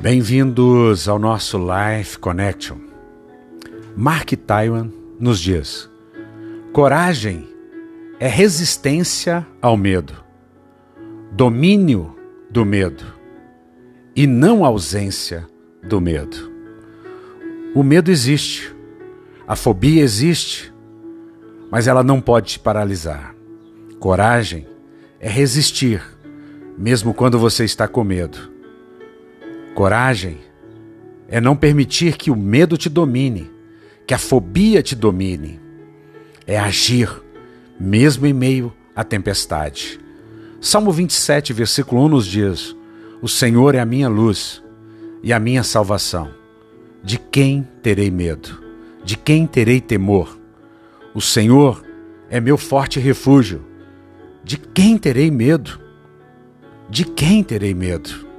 Bem-vindos ao nosso Life Connection. Mark Taiwan nos diz: coragem é resistência ao medo, domínio do medo e não ausência do medo. O medo existe, a fobia existe, mas ela não pode te paralisar. Coragem é resistir, mesmo quando você está com medo Coragem é não permitir que o medo te domine, que a fobia te domine. É agir, mesmo em meio à tempestade. Salmo 27, versículo 1 nos diz: O Senhor é a minha luz e a minha salvação. De quem terei medo? De quem terei temor? O Senhor é meu forte refúgio. De quem terei medo? De quem terei medo?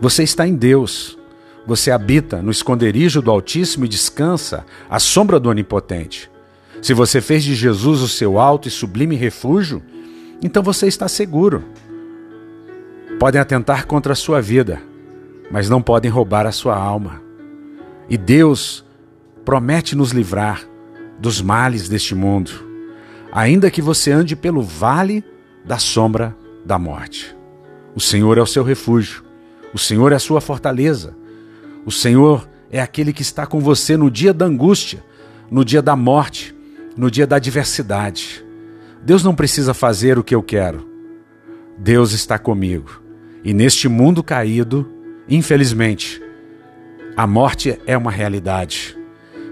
Você está em Deus. Você habita no esconderijo do Altíssimo e descansa à sombra do Onipotente. Se você fez de Jesus o seu alto e sublime refúgio, então você está seguro. Podem atentar contra a sua vida, mas não podem roubar a sua alma. E Deus promete nos livrar dos males deste mundo, ainda que você ande pelo vale da sombra da morte. O Senhor é o seu refúgio. O Senhor é a sua fortaleza. O Senhor é aquele que está com você no dia da angústia, no dia da morte, no dia da adversidade. Deus não precisa fazer o que eu quero. Deus está comigo. E neste mundo caído, infelizmente, a morte é uma realidade.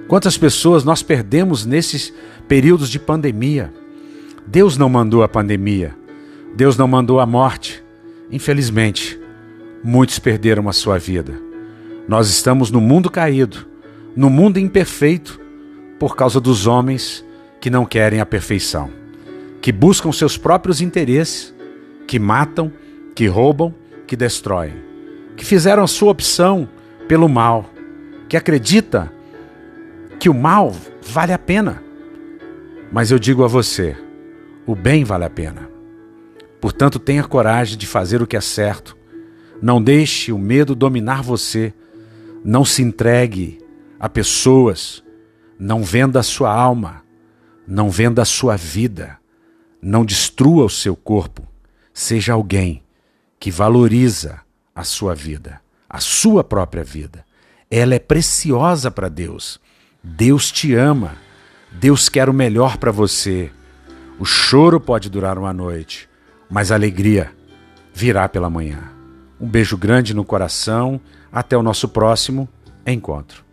Quantas pessoas nós perdemos nesses períodos de pandemia? Deus não mandou a pandemia. Deus não mandou a morte. Infelizmente, muitos perderam a sua vida. Nós estamos no mundo caído, no mundo imperfeito, por causa dos homens que não querem a perfeição, que buscam seus próprios interesses, que matam, que roubam, que destroem, que fizeram a sua opção pelo mal, que acredita que o mal vale a pena. Mas eu digo a você, o bem vale a pena. Portanto, tenha coragem de fazer o que é certo, não deixe o medo dominar você. Não se entregue a pessoas. Não venda a sua alma. Não venda a sua vida. Não destrua o seu corpo. Seja alguém que valoriza a sua vida, a sua própria vida. Ela é preciosa para Deus. Deus te ama. Deus quer o melhor para você. O choro pode durar uma noite, mas a alegria virá pela manhã. Um beijo grande no coração. Até o nosso próximo encontro.